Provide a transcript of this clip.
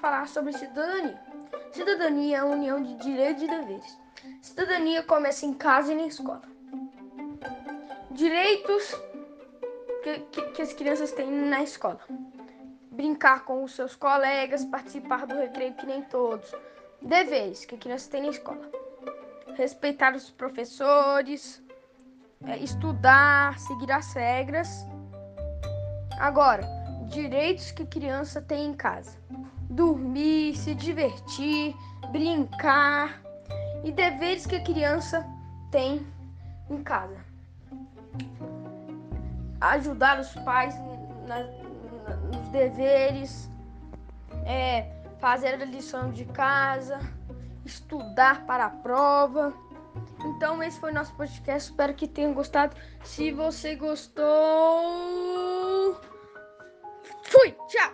falar sobre cidadania. Cidadania é a união de direitos e deveres. Cidadania começa em casa e na escola. Direitos que, que, que as crianças têm na escola: brincar com os seus colegas, participar do recreio que nem todos. Deveres que a criança tem na escola: respeitar os professores, é, estudar, seguir as regras. Agora, direitos que criança tem em casa: dormir, se divertir, brincar e deveres que a criança tem em casa. Ajudar os pais na, na, nos deveres, é, fazer a lição de casa, estudar para a prova. Então esse foi nosso podcast. Espero que tenham gostado. Se você gostou, fui, tchau.